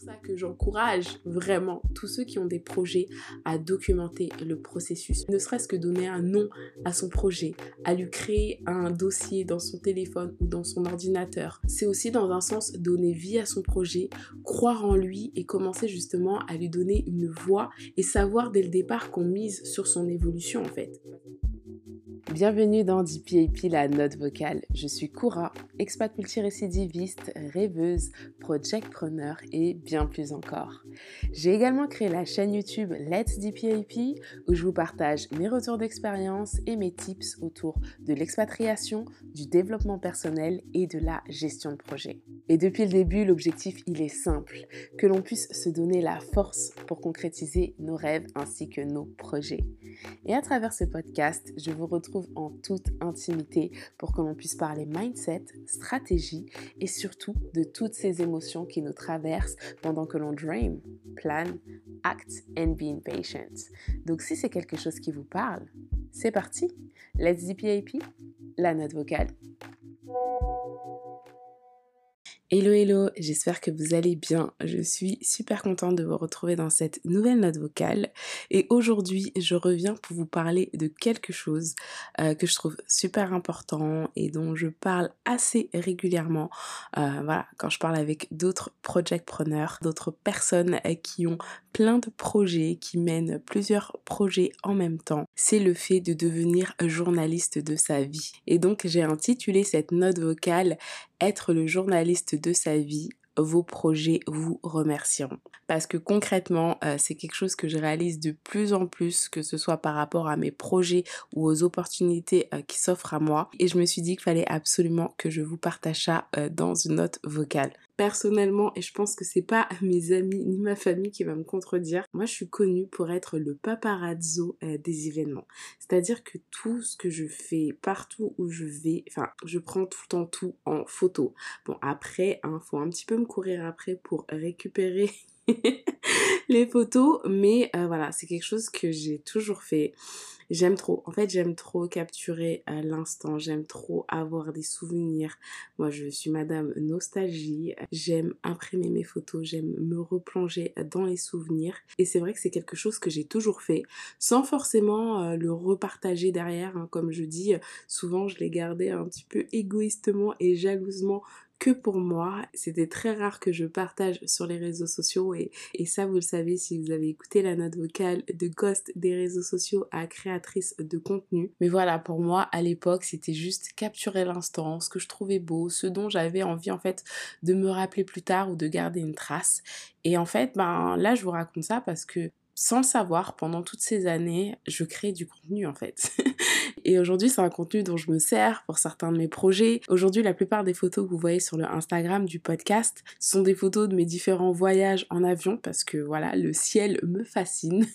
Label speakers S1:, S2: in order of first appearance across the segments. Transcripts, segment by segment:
S1: pour ça que j'encourage vraiment tous ceux qui ont des projets à documenter le processus. Ne serait-ce que donner un nom à son projet, à lui créer un dossier dans son téléphone ou dans son ordinateur. C'est aussi dans un sens donner vie à son projet, croire en lui et commencer justement à lui donner une voix et savoir dès le départ qu'on mise sur son évolution en fait. Bienvenue dans DPAP, la note vocale. Je suis Koura, expat multirécidiviste, rêveuse, projectpreneur et bien plus encore. J'ai également créé la chaîne YouTube Let's DPAP où je vous partage mes retours d'expérience et mes tips autour de l'expatriation, du développement personnel et de la gestion de projet. Et depuis le début, l'objectif il est simple, que l'on puisse se donner la force pour concrétiser nos rêves ainsi que nos projets. Et à travers ce podcast, je vous retrouve en toute intimité pour que l'on puisse parler mindset, stratégie et surtout de toutes ces émotions qui nous traversent pendant que l'on dream, plan, act and be impatient. Donc si c'est quelque chose qui vous parle, c'est parti. Let's DPAP, la note vocale. Hello hello, j'espère que vous allez bien. Je suis super contente de vous retrouver dans cette nouvelle note vocale et aujourd'hui je reviens pour vous parler de quelque chose euh, que je trouve super important et dont je parle assez régulièrement. Euh, voilà, quand je parle avec d'autres projectpreneurs, d'autres personnes euh, qui ont plein de projets, qui mènent plusieurs projets en même temps, c'est le fait de devenir journaliste de sa vie. Et donc j'ai intitulé cette note vocale être le journaliste de sa vie, vos projets vous remercieront. Parce que concrètement, euh, c'est quelque chose que je réalise de plus en plus, que ce soit par rapport à mes projets ou aux opportunités euh, qui s'offrent à moi. Et je me suis dit qu'il fallait absolument que je vous partage ça euh, dans une note vocale personnellement, et je pense que c'est pas mes amis ni ma famille qui va me contredire, moi je suis connue pour être le paparazzo des événements. C'est-à-dire que tout ce que je fais, partout où je vais, enfin, je prends tout le temps tout en photo. Bon, après, il hein, faut un petit peu me courir après pour récupérer les photos, mais euh, voilà, c'est quelque chose que j'ai toujours fait. J'aime trop. En fait, j'aime trop capturer l'instant. J'aime trop avoir des souvenirs. Moi, je suis madame nostalgie. J'aime imprimer mes photos. J'aime me replonger dans les souvenirs. Et c'est vrai que c'est quelque chose que j'ai toujours fait sans forcément euh, le repartager derrière. Hein. Comme je dis, souvent, je l'ai gardé un petit peu égoïstement et jalousement que pour moi. C'était très rare que je partage sur les réseaux sociaux et, ça vous le savez si vous avez écouté la note vocale de Ghost des réseaux sociaux à créatrice de contenu. Mais voilà, pour moi à l'époque c'était juste capturer l'instant, ce que je trouvais beau, ce dont j'avais envie en fait de me rappeler plus tard ou de garder une trace. Et en fait, ben là je vous raconte ça parce que sans le savoir, pendant toutes ces années, je crée du contenu en fait. Et aujourd'hui, c'est un contenu dont je me sers pour certains de mes projets. Aujourd'hui, la plupart des photos que vous voyez sur le Instagram du podcast sont des photos de mes différents voyages en avion parce que voilà, le ciel me fascine.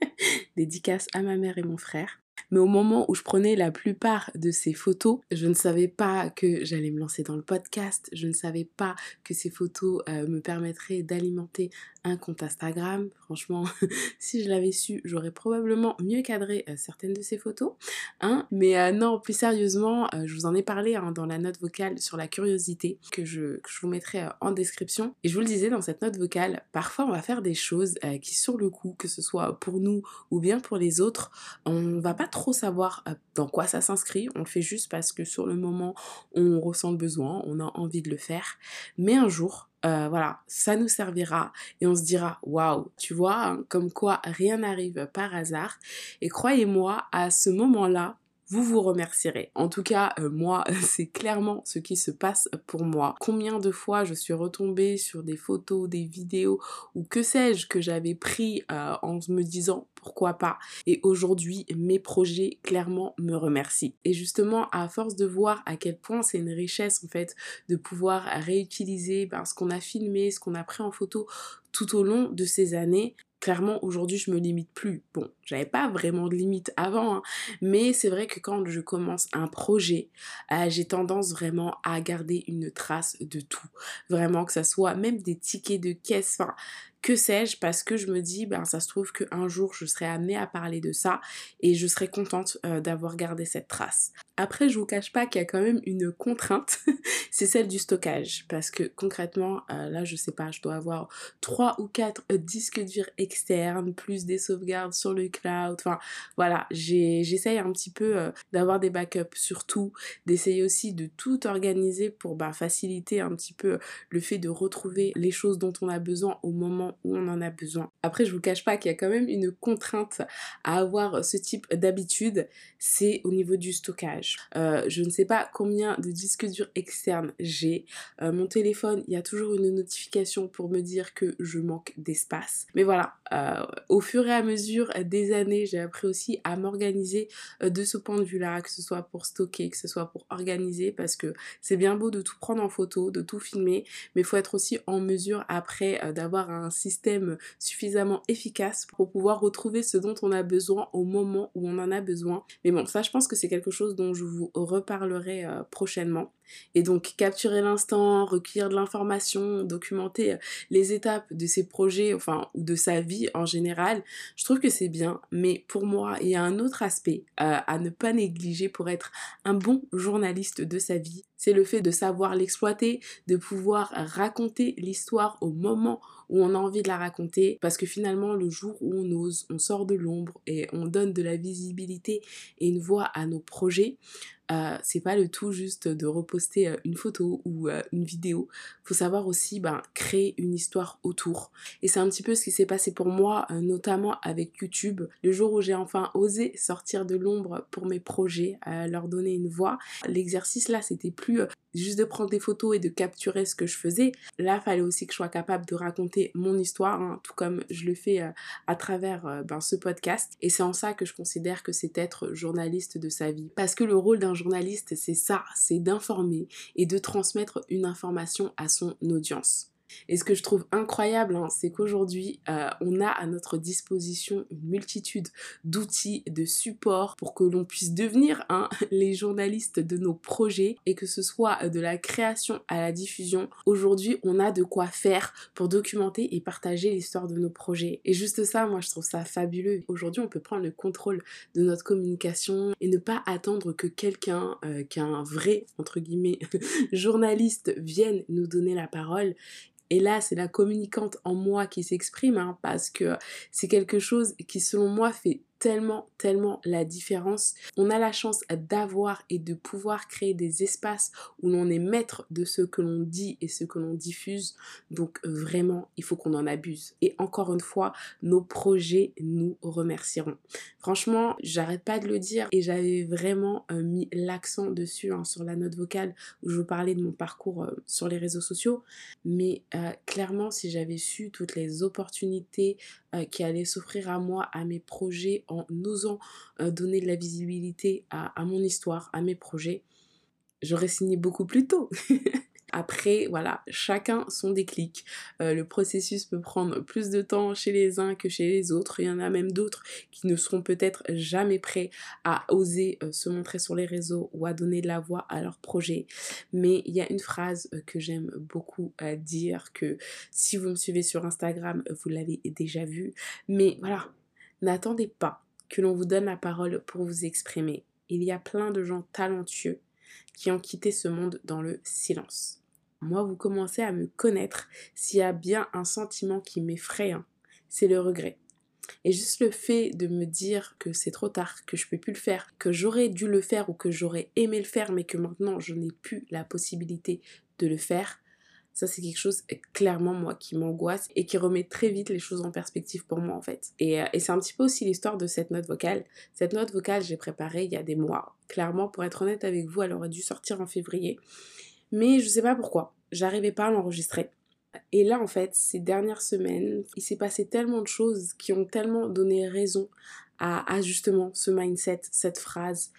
S1: Dédicace à ma mère et mon frère. Mais au moment où je prenais la plupart de ces photos, je ne savais pas que j'allais me lancer dans le podcast, je ne savais pas que ces photos euh, me permettraient d'alimenter un compte Instagram. Franchement, si je l'avais su, j'aurais probablement mieux cadré euh, certaines de ces photos. Hein. Mais euh, non, plus sérieusement, je vous en ai parlé hein, dans la note vocale sur la curiosité que je, que je vous mettrai en description. Et je vous le disais dans cette note vocale, parfois on va faire des choses qui sur le coup, que ce soit pour nous ou bien pour les autres, on va pas trop savoir dans quoi ça s'inscrit, on le fait juste parce que sur le moment on ressent le besoin, on a envie de le faire. Mais un jour, voilà, ça nous servira et on se dira waouh, tu vois, comme quoi rien n'arrive par hasard. Et croyez-moi, à ce moment-là, vous vous remercierez. En tout cas, euh, moi, c'est clairement ce qui se passe pour moi. Combien de fois je suis retombée sur des photos, des vidéos ou que sais-je que j'avais pris euh, en me disant pourquoi pas. Et aujourd'hui, mes projets clairement me remercient. Et justement, à force de voir à quel point c'est une richesse en fait de pouvoir réutiliser ben, ce qu'on a filmé, ce qu'on a pris en photo tout au long de ces années, clairement aujourd'hui je me limite plus. Bon, j'avais pas vraiment de limite avant, hein. mais c'est vrai que quand je commence un projet, euh, j'ai tendance vraiment à garder une trace de tout. Vraiment que ça soit même des tickets de caisse, que sais-je, parce que je me dis, ben ça se trouve qu'un jour je serai amenée à parler de ça et je serai contente euh, d'avoir gardé cette trace. Après, je vous cache pas qu'il y a quand même une contrainte, c'est celle du stockage, parce que concrètement, euh, là je sais pas, je dois avoir 3 ou 4 euh, disques durs externes, plus des sauvegardes sur le cloud, enfin voilà, j'essaye un petit peu d'avoir des backups. Surtout, d'essayer aussi de tout organiser pour bah, faciliter un petit peu le fait de retrouver les choses dont on a besoin au moment où on en a besoin. Après, je vous cache pas qu'il y a quand même une contrainte à avoir ce type d'habitude, c'est au niveau du stockage. Euh, je ne sais pas combien de disques durs externes j'ai. Euh, mon téléphone, il y a toujours une notification pour me dire que je manque d'espace. Mais voilà, euh, au fur et à mesure des années, j'ai appris aussi à m'organiser de ce point de vue-là, que ce soit pour stocker, que ce soit pour organiser, parce que c'est bien beau de tout prendre en photo, de tout filmer, mais il faut être aussi en mesure après d'avoir un suffisamment efficace pour pouvoir retrouver ce dont on a besoin au moment où on en a besoin. Mais bon, ça je pense que c'est quelque chose dont je vous reparlerai euh, prochainement. Et donc capturer l'instant, recueillir de l'information, documenter euh, les étapes de ses projets, enfin, ou de sa vie en général, je trouve que c'est bien. Mais pour moi, il y a un autre aspect euh, à ne pas négliger pour être un bon journaliste de sa vie. C'est le fait de savoir l'exploiter, de pouvoir raconter l'histoire au moment où on a envie de la raconter parce que finalement le jour où on ose, on sort de l'ombre et on donne de la visibilité et une voix à nos projets, euh, c'est pas le tout juste de reposter euh, une photo ou euh, une vidéo. Faut savoir aussi ben, créer une histoire autour. Et c'est un petit peu ce qui s'est passé pour moi, notamment avec YouTube. Le jour où j'ai enfin osé sortir de l'ombre pour mes projets, leur donner une voix, l'exercice là, c'était plus juste de prendre des photos et de capturer ce que je faisais. Là, fallait aussi que je sois capable de raconter mon histoire, hein, tout comme je le fais à travers ben, ce podcast. Et c'est en ça que je considère que c'est être journaliste de sa vie. Parce que le rôle d'un journaliste, c'est ça, c'est d'informer et de transmettre une information à son audience. Et ce que je trouve incroyable, hein, c'est qu'aujourd'hui, euh, on a à notre disposition une multitude d'outils, de supports pour que l'on puisse devenir hein, les journalistes de nos projets et que ce soit de la création à la diffusion. Aujourd'hui, on a de quoi faire pour documenter et partager l'histoire de nos projets. Et juste ça, moi, je trouve ça fabuleux. Aujourd'hui, on peut prendre le contrôle de notre communication et ne pas attendre que quelqu'un, euh, qu'un vrai, entre guillemets, journaliste vienne nous donner la parole et là, c'est la communicante en moi qui s'exprime, hein, parce que c'est quelque chose qui, selon moi, fait tellement, tellement la différence. On a la chance d'avoir et de pouvoir créer des espaces où l'on est maître de ce que l'on dit et ce que l'on diffuse. Donc vraiment, il faut qu'on en abuse. Et encore une fois, nos projets nous remercieront. Franchement, j'arrête pas de le dire et j'avais vraiment euh, mis l'accent dessus hein, sur la note vocale où je vous parlais de mon parcours euh, sur les réseaux sociaux. Mais euh, clairement, si j'avais su toutes les opportunités qui allaient s'offrir à moi, à mes projets, en osant euh, donner de la visibilité à, mon histoire, à mes projets, j'aurais signé beaucoup plus tôt. Après, voilà, chacun son déclic. Euh, le processus peut prendre plus de temps chez les uns que chez les autres. Il y en a même d'autres qui ne seront peut-être jamais prêts à oser euh, se montrer sur les réseaux ou à donner de la voix à leur projet. Mais il y a une phrase que j'aime beaucoup dire que si vous me suivez sur Instagram, vous l'avez déjà vu. Mais voilà, n'attendez pas que l'on vous donne la parole pour vous exprimer. Il y a plein de gens talentueux qui ont quitté ce monde dans le silence. Moi, vous commencez à me connaître s'il y a bien un sentiment qui m'effraie, hein, c'est le regret. Et juste le fait de me dire que c'est trop tard, que je peux plus le faire, que j'aurais dû le faire ou que j'aurais aimé le faire, mais que maintenant je n'ai plus la possibilité de le faire, ça, c'est quelque chose clairement, moi, qui m'angoisse et qui remet très vite les choses en perspective pour moi, en fait. Et, euh, et c'est un petit peu aussi l'histoire de cette note vocale. Cette note vocale, j'ai préparée il y a des mois. Clairement, pour être honnête avec vous, elle aurait dû sortir en février. Mais je sais pas pourquoi. J'arrivais pas à l'enregistrer. Et là, en fait, ces dernières semaines, il s'est passé tellement de choses qui ont tellement donné raison à, à justement ce mindset, cette phrase,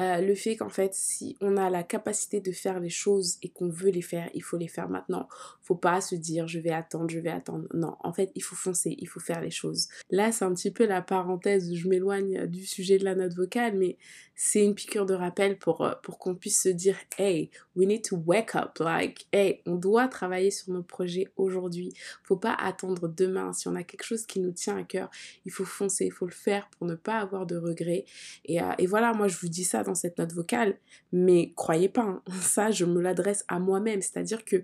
S1: euh, le fait qu'en fait, si on a la capacité de faire les choses et qu'on veut les faire, il faut les faire maintenant. Faut pas se dire je vais attendre, je vais attendre. Non, en fait, il faut foncer, il faut faire les choses. Là, c'est un petit peu la parenthèse, je m'éloigne du sujet de la note vocale, mais c'est une piqûre de rappel pour, euh, pour qu'on puisse se dire hey, we need to wake up. Like, hey, on doit travailler sur nos projets aujourd'hui. Faut pas attendre demain. Si on a quelque chose qui nous tient à cœur, il faut foncer, il faut le faire pour ne pas avoir de regrets. Et, euh, et voilà, moi, je vous dis ça dans cette note vocale, mais croyez pas, hein, ça, je me l'adresse à moi-même. C'est-à-dire que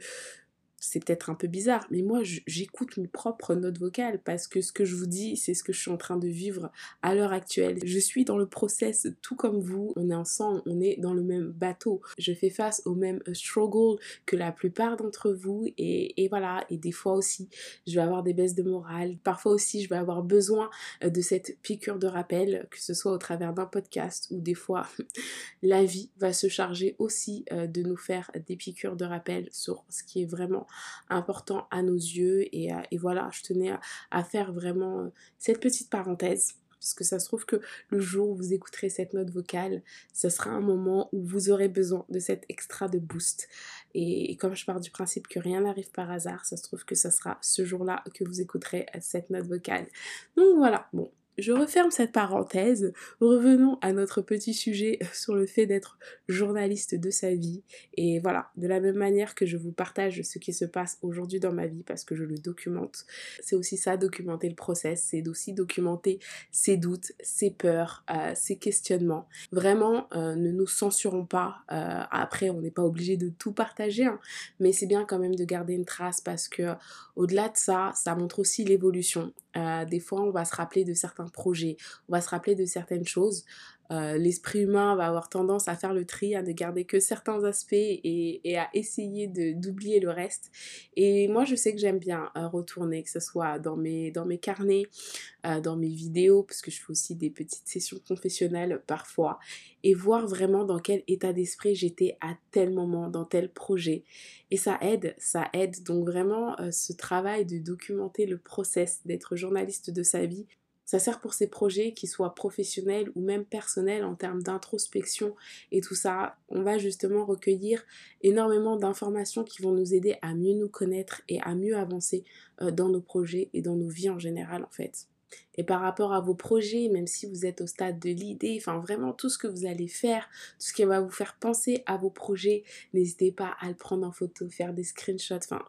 S1: c'est peut-être un peu bizarre, mais moi j'écoute mes propres notes vocales parce que ce que je vous dis, c'est ce que je suis en train de vivre à l'heure actuelle. Je suis dans le process tout comme vous, on est ensemble, on est dans le même bateau. Je fais face au même euh, struggle que la plupart d'entre vous et, et, voilà, et des fois aussi je vais avoir des baisses de morale, parfois aussi je vais avoir besoin euh, de cette piqûre de rappel, que ce soit au travers d'un podcast ou des fois la vie va se charger aussi euh, de nous faire des piqûres de rappel sur ce qui est vraiment important à nos yeux. Et, euh, et voilà, je tenais à, faire vraiment euh, cette petite parenthèse parce que ça se trouve que le jour où vous écouterez cette note vocale, ce sera un moment où vous aurez besoin de cet extra de boost. Et, comme je pars du principe que rien n'arrive par hasard, ça se trouve que ce sera ce jour-là que vous écouterez cette note vocale. Donc voilà, bon, je referme cette parenthèse. Revenons à notre petit sujet sur le fait d'être journaliste de sa vie. Et voilà, de la même manière que je vous partage ce qui se passe aujourd'hui dans ma vie parce que je le documente, c'est aussi ça, documenter le process, c'est aussi documenter ses doutes, ses peurs, euh, ses questionnements. Vraiment, euh, ne nous censurons pas. Euh, après, on n'est pas obligé de tout partager, hein, mais c'est bien quand même de garder une trace parce que au-delà de ça, ça montre aussi l'évolution. Des fois, on va se rappeler de certains projet. On va se rappeler de certaines choses. Euh, l'esprit humain va avoir tendance à faire le tri, à ne garder que certains aspects et, à essayer d'oublier le reste. Et moi, je sais que j'aime bien euh, retourner, que ce soit dans mes, dans mes carnets, euh, dans mes vidéos, parce que je fais aussi des petites sessions confessionnelles parfois, et voir vraiment dans quel état d'esprit j'étais à tel moment, dans tel projet. Et ça aide, ça aide. Donc vraiment, ce travail de documenter le process, d'être journaliste de sa vie, ça sert pour ces projets qui soient professionnels ou même personnels en termes d'introspection et tout ça. On va justement recueillir énormément d'informations qui vont nous aider à mieux nous connaître et à mieux avancer euh, dans nos projets et dans nos vies en général en fait. Et par rapport à vos projets, même si vous êtes au stade de l'idée, enfin vraiment tout ce que vous allez faire, tout ce qui va vous faire penser à vos projets, n'hésitez pas à le prendre en photo, faire des screenshots. Enfin,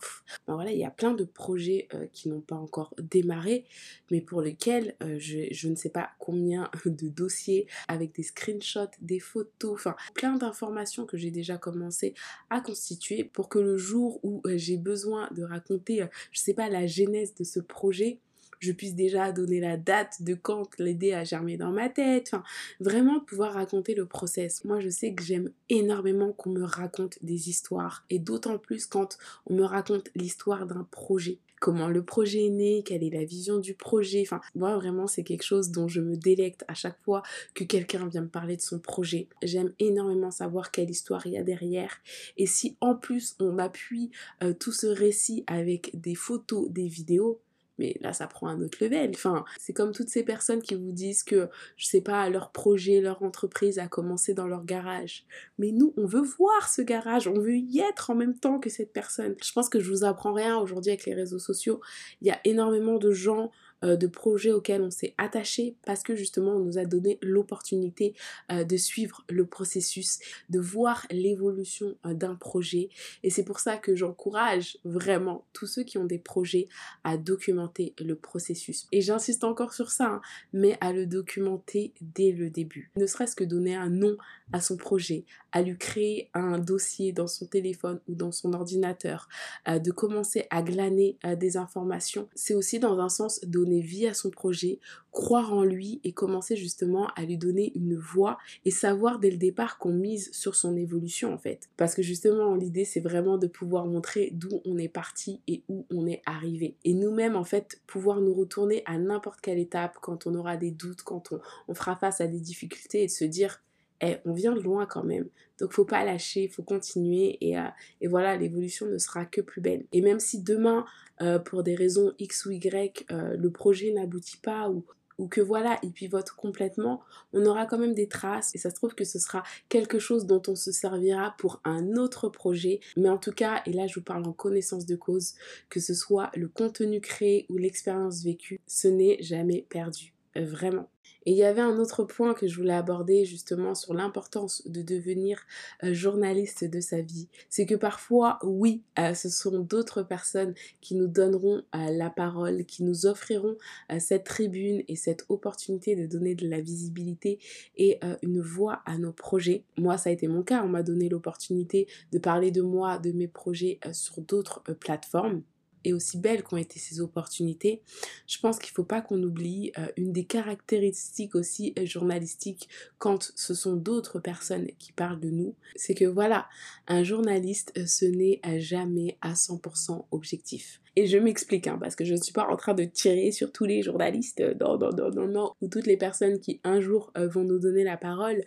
S1: voilà, il y a plein de projets euh, qui n'ont pas encore démarré, mais pour lesquels euh, je, je, ne sais pas combien de dossiers avec des screenshots, des photos, enfin plein d'informations que j'ai déjà commencé à constituer pour que le jour où euh, j'ai besoin de raconter, je sais pas, la genèse de ce projet, je puisse déjà donner la date de quand l'idée a germé dans ma tête. Enfin, vraiment pouvoir raconter le process. Moi, je sais que j'aime énormément qu'on me raconte des histoires. Et d'autant plus quand on me raconte l'histoire d'un projet comment le projet est né, quelle est la vision du projet. Enfin, moi vraiment c'est quelque chose dont je me délecte à chaque fois que quelqu'un vient me parler de son projet. J'aime énormément savoir quelle histoire il y a derrière. Et si en plus on appuie euh, tout ce récit avec des photos, des vidéos, mais là ça prend un autre level. Enfin, c'est comme toutes ces personnes qui vous disent que, je sais pas, leur projet, leur entreprise a commencé dans leur garage. Mais nous, on veut voir ce garage, on veut y être en même temps que cette personne. Je pense que je vous apprends rien aujourd'hui avec les réseaux sociaux. Il y a énormément de gens de projets auxquels on s'est attaché parce que justement on nous a donné l'opportunité euh, de suivre le processus, de voir l'évolution euh, d'un projet. Et c'est pour ça que j'encourage vraiment tous ceux qui ont des projets à documenter le processus. Et j'insiste encore sur ça, hein, mais à le documenter dès le début. Ne serait-ce que donner un nom à son projet, à lui créer un dossier dans son téléphone ou dans son ordinateur, de commencer à glaner des informations. C'est aussi dans un sens vie à son projet, croire en lui et commencer justement à lui donner une voix et savoir dès le départ qu'on mise sur son évolution en fait. Parce que justement l'idée c'est vraiment de pouvoir montrer d'où on est parti et où on est arrivé. Et nous-mêmes en fait pouvoir nous retourner à n'importe quelle étape quand on aura des doutes, quand on, on fera face à des difficultés et de se dire eh, on vient de loin quand même. Donc faut pas lâcher, faut continuer et, euh, voilà, l'évolution ne sera que plus belle. Et même si demain, euh, pour des raisons X ou Y, euh, le projet n'aboutit pas ou ou que voilà, il pivote complètement, on aura quand même des traces et ça se trouve que ce sera quelque chose dont on se servira pour un autre projet. Mais en tout cas, et là je vous parle en connaissance de cause, que ce soit le contenu créé ou l'expérience vécue, ce n'est jamais perdu. Euh, vraiment. Et il y avait un autre point que je voulais aborder justement sur l'importance de devenir euh, journaliste de sa vie. C'est que parfois, oui, euh, ce sont d'autres personnes qui nous donneront la parole, qui nous offriront cette tribune et cette opportunité de donner de la visibilité et une voix à nos projets. Moi, ça a été mon cas. On m'a donné l'opportunité de parler de moi, de mes projets sur d'autres plateformes et aussi belles qu'ont été ces opportunités, je pense qu'il ne faut pas qu'on oublie euh, une des caractéristiques aussi euh, journalistiques quand ce sont d'autres personnes qui parlent de nous, c'est que voilà, un journaliste, euh, ce n'est jamais à 100% objectif. Et je m'explique, hein, parce que je ne suis pas en train de tirer sur tous les journalistes, non, non, non, non, non, ou toutes les personnes qui un jour vont nous donner la parole.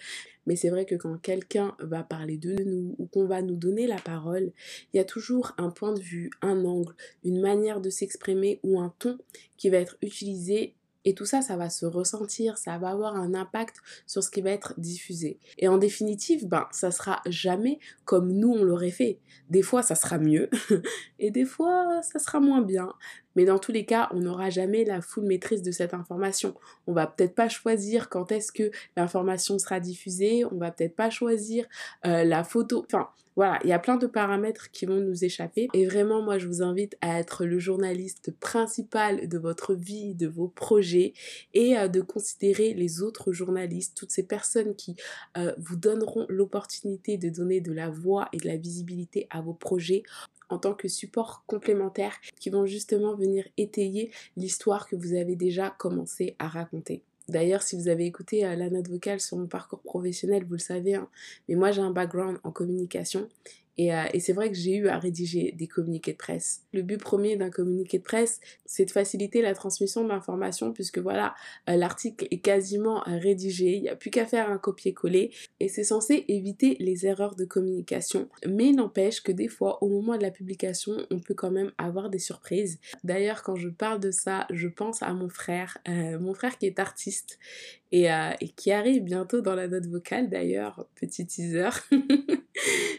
S1: Mais c'est vrai que quand quelqu'un va parler de nous ou qu'on va nous donner la parole, il y a toujours un point de vue, un angle, une manière de s'exprimer ou un ton qui va être utilisé et tout ça, ça va se ressentir, ça va avoir un impact sur ce qui va être diffusé. Et en définitive, ben, ça sera jamais comme nous on l'aurait fait. Des fois, ça sera mieux et des fois, ça sera moins bien. Mais dans tous les cas, on n'aura jamais la full maîtrise de cette information. On va peut-être pas choisir quand est-ce que l'information sera diffusée, on va peut-être pas choisir euh, la photo. Enfin, voilà, il y a plein de paramètres qui vont nous échapper. Et vraiment, moi, je vous invite à être le journaliste principal de votre vie, de vos projets, et euh, de considérer les autres journalistes, toutes ces personnes qui euh, vous donneront l'opportunité de donner de la voix et de la visibilité à vos projets en tant que support complémentaire qui vont justement venir étayer l'histoire que vous avez déjà commencé à raconter. D'ailleurs, si vous avez écouté euh, la note vocale sur mon parcours professionnel, vous le savez, hein, mais moi j'ai un background en communication euh, et, c'est vrai que j'ai eu à rédiger des communiqués de presse. Le but premier d'un communiqué de presse, c'est de faciliter la transmission d'informations puisque voilà, euh, l'article est quasiment euh, rédigé, il n'y a plus qu'à faire un copier-coller et c'est censé éviter les erreurs de communication. Mais n'empêche que des fois, au moment de la publication, on peut quand même avoir des surprises. D'ailleurs, quand je parle de ça, je pense à mon frère, mon frère qui est artiste et, et qui arrive bientôt dans la note vocale d'ailleurs, petit teaser.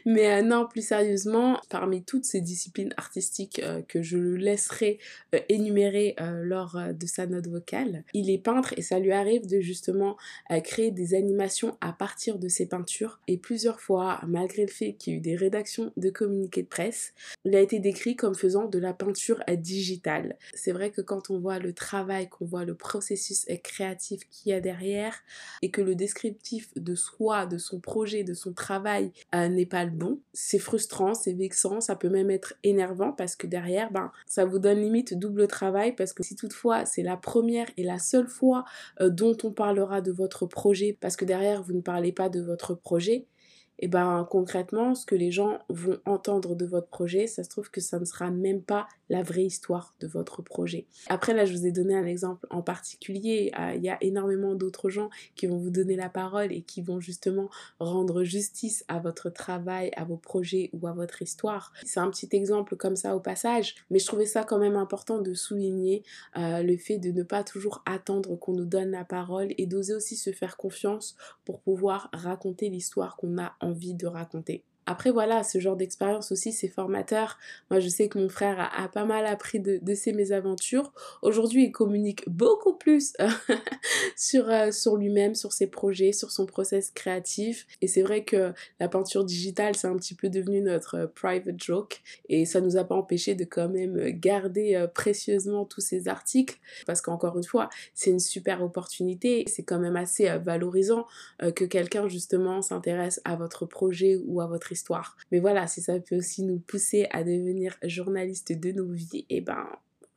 S1: Mais euh, non, plus sérieusement, parmi toutes ces disciplines artistiques euh, que je laisserai euh, énumérer lors de sa note vocale, il est peintre et ça lui arrive de justement créer des animations à partir de ses peintures. Et plusieurs fois, malgré le fait qu'il y ait eu des rédactions de communiqués de presse, il a été décrit comme faisant de la peinture digitale. C'est vrai que quand on voit le travail, qu'on voit le processus créatif qu'il y a derrière et que le descriptif de soi, de son projet, de son travail n'est pas le bon. C'est frustrant, c'est vexant, ça peut même être énervant parce que derrière, ben, ça vous donne limite double travail parce que si toutefois c'est la première et la seule fois euh, dont on parlera de votre projet parce que derrière vous ne parlez pas de votre projet, et ben concrètement, ce que les gens vont entendre de votre projet, ça se trouve que ça ne sera même pas la vraie histoire de votre projet. Après là, je vous ai donné un exemple en particulier. Euh, il y a énormément d'autres gens qui vont vous donner la parole et qui vont justement rendre justice à votre travail, à vos projets ou à votre histoire. C'est un petit exemple comme ça au passage, mais je trouvais ça quand même important de souligner euh, le fait de ne pas toujours attendre qu'on nous donne la parole et d'oser aussi se faire confiance pour pouvoir raconter l'histoire qu'on a envie de raconter. Après voilà, ce genre d'expérience aussi, c'est formateur. Moi, je sais que mon frère a, pas mal appris de, de ces mésaventures. Aujourd'hui, il communique beaucoup plus sur, euh, sur lui-même, sur ses projets, sur son process créatif. Et c'est vrai que la peinture digitale, c'est un petit peu devenu notre euh, private joke. Et ça nous a pas empêché de quand même garder euh, précieusement tous ces articles. Parce qu'encore une fois, c'est une super opportunité. C'est quand même assez valorisant que quelqu'un justement s'intéresse à votre projet ou à votre histoire. Mais voilà, si ça peut aussi nous pousser à devenir journaliste de nos vies, et eh ben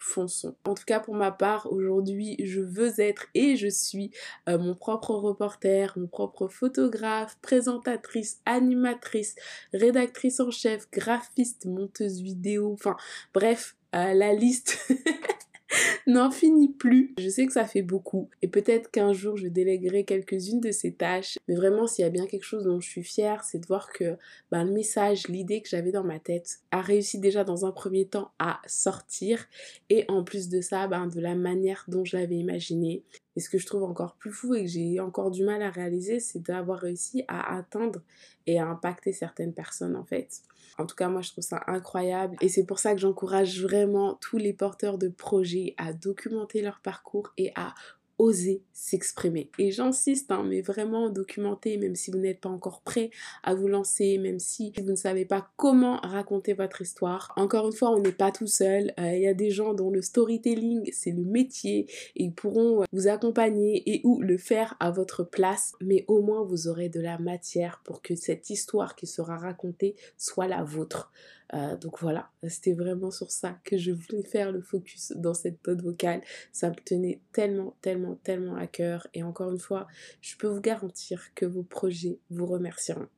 S1: fonçons. En tout cas, pour ma part, aujourd'hui, je veux être et je suis euh, mon propre reporter, mon propre photographe, présentatrice, animatrice, rédactrice en chef, graphiste, monteuse vidéo, enfin bref, euh, la liste n'en finit plus. Je sais que ça fait beaucoup et peut-être qu'un jour je déléguerai quelques-unes de ces tâches. Mais vraiment, s'il y a bien quelque chose dont je suis fière, c'est de voir que ben, le message, l'idée que j'avais dans ma tête a réussi déjà dans un premier temps à sortir et en plus de ça, ben, de la manière dont je l'avais imaginé. Et ce que je trouve encore plus fou et que j'ai encore du mal à réaliser, c'est d'avoir réussi à atteindre et à impacter certaines personnes en fait. En tout cas, moi, je trouve ça incroyable. Et c'est pour ça que j'encourage vraiment tous les porteurs de projets à documenter leur parcours et à oser s'exprimer. Et j'insiste, hein, mais vraiment documenter, même si vous n'êtes pas encore prêt à vous lancer, même si vous ne savez pas comment raconter votre histoire. Encore une fois, on n'est pas tout seul. Euh, il y a des gens dont le storytelling, c'est le métier et ils pourront euh, vous accompagner et ou le faire à votre place. Mais au moins, vous aurez de la matière pour que cette histoire qui sera racontée soit la vôtre. Euh, donc voilà, c'était vraiment sur ça que je voulais faire le focus dans cette note vocale. Ça me tenait tellement, tellement, tellement à cœur. Et encore une fois, je peux vous garantir que vos projets vous remercieront.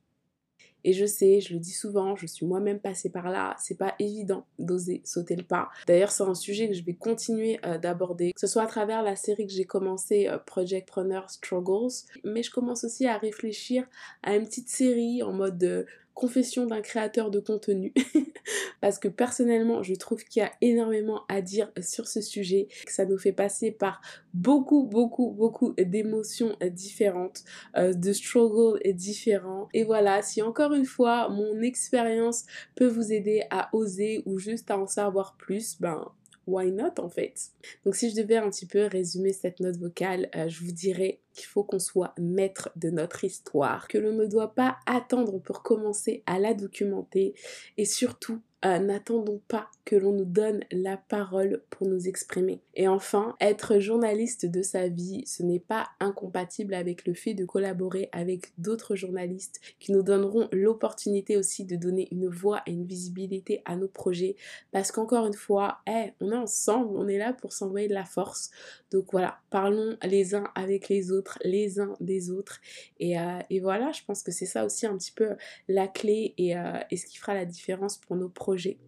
S1: Et je sais, je le dis souvent, je suis moi-même passée par là, c'est pas évident d'oser sauter le pas. D'ailleurs, c'est un sujet que je vais continuer euh, d'aborder, que ce soit à travers la série que j'ai commencé, euh, Project Projectpreneur Struggles, mais je commence aussi à réfléchir à une petite série en mode confession d'un créateur de contenu. Parce que personnellement je trouve qu'il y a énormément à dire sur ce sujet que ça nous fait passer par beaucoup beaucoup beaucoup d'émotions différentes euh, de struggle différents. Et voilà si encore une fois mon expérience peut vous aider à oser ou juste à en savoir plus ben why not en fait? Donc si je devais un petit peu résumer cette note vocale, euh, je vous dirais qu'il faut qu'on soit maître de notre histoire, que l'on ne doit pas attendre pour commencer à la documenter et surtout euh, n'attendons pas que l'on nous donne la parole pour nous exprimer. Et enfin, être journaliste de sa vie, ce n'est pas incompatible avec le fait de collaborer avec d'autres journalistes qui nous donneront l'opportunité aussi de donner une voix et une visibilité à nos projets. Parce qu'encore une fois, on est ensemble, on est là pour s'envoyer de la force. Donc voilà, parlons les uns avec les autres, les uns des autres. Et, euh, voilà, je pense que c'est ça aussi un petit peu la clé et, euh, ce qui fera la différence pour nos projets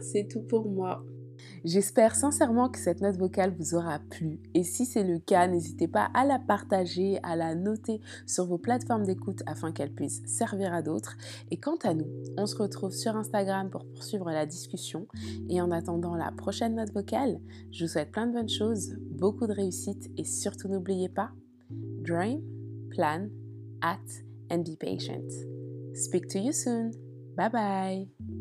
S1: c'est tout pour moi. J'espère sincèrement que cette note vocale vous aura plu et si c'est le cas, n'hésitez pas à la partager, à la noter sur vos plateformes d'écoute afin qu'elle puisse servir à d'autres. Et quant à nous, on se retrouve sur Instagram pour poursuivre la discussion et en attendant la prochaine note vocale, je vous souhaite plein de bonnes choses, beaucoup de réussite et surtout n'oubliez pas, dream, plan, act and be patient. Speak to you soon. Bye bye.